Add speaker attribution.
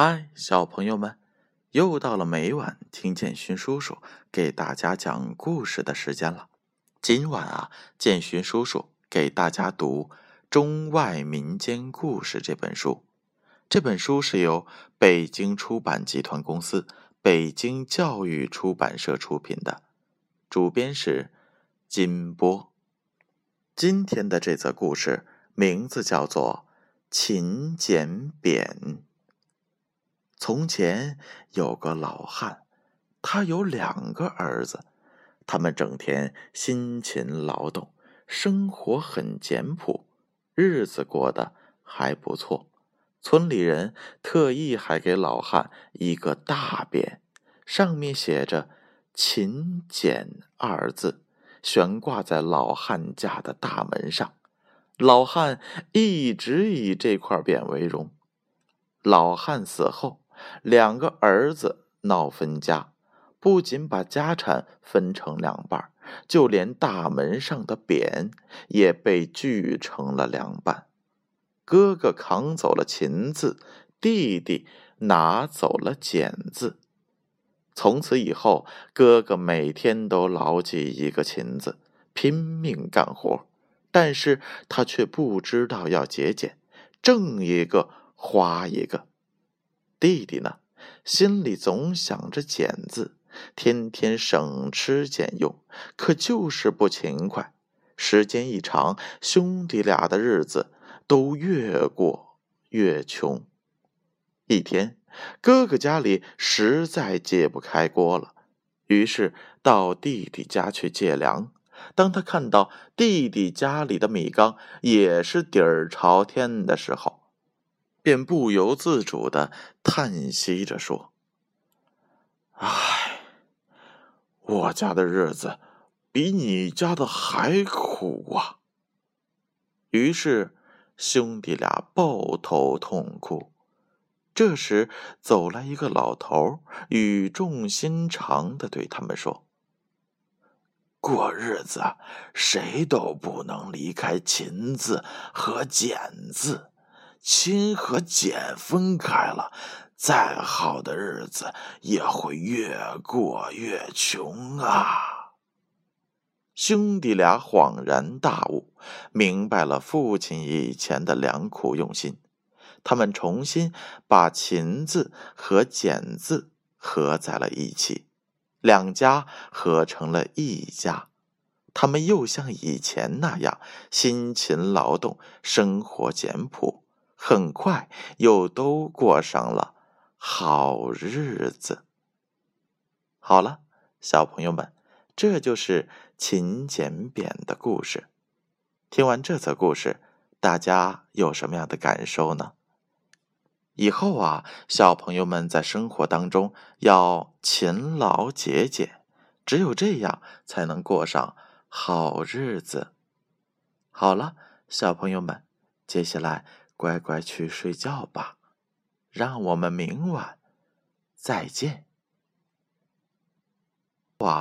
Speaker 1: 嗨，小朋友们，又到了每晚听建勋叔叔给大家讲故事的时间了。今晚啊，建勋叔叔给大家读《中外民间故事》这本书。这本书是由北京出版集团公司、北京教育出版社出品的，主编是金波。今天的这则故事名字叫做《勤俭扁》。从前有个老汉，他有两个儿子，他们整天辛勤劳动，生活很简朴，日子过得还不错。村里人特意还给老汉一个大匾，上面写着“勤俭”二字，悬挂在老汉家的大门上。老汉一直以这块匾为荣。老汉死后。两个儿子闹分家，不仅把家产分成两半，就连大门上的匾也被锯成了两半。哥哥扛走了“秦”字，弟弟拿走了“俭”字。从此以后，哥哥每天都牢记一个“勤”字，拼命干活，但是他却不知道要节俭，挣一个花一个。弟弟呢，心里总想着俭字，天天省吃俭用，可就是不勤快。时间一长，兄弟俩的日子都越过越穷。一天，哥哥家里实在揭不开锅了，于是到弟弟家去借粮。当他看到弟弟家里的米缸也是底儿朝天的时候，便不由自主的叹息着说：“唉，我家的日子比你家的还苦啊！”于是兄弟俩抱头痛哭。这时走来一个老头，语重心长的对他们说：“过日子谁都不能离开‘勤’字和‘俭’字。”亲和俭分开了，再好的日子也会越过越穷啊！兄弟俩恍然大悟，明白了父亲以前的良苦用心。他们重新把“勤”字和“俭”字合在了一起，两家合成了一家。他们又像以前那样辛勤劳动，生活简朴。很快又都过上了好日子。好了，小朋友们，这就是勤俭扁的故事。听完这则故事，大家有什么样的感受呢？以后啊，小朋友们在生活当中要勤劳节俭，只有这样才能过上好日子。好了，小朋友们，接下来。乖乖去睡觉吧，让我们明晚再见。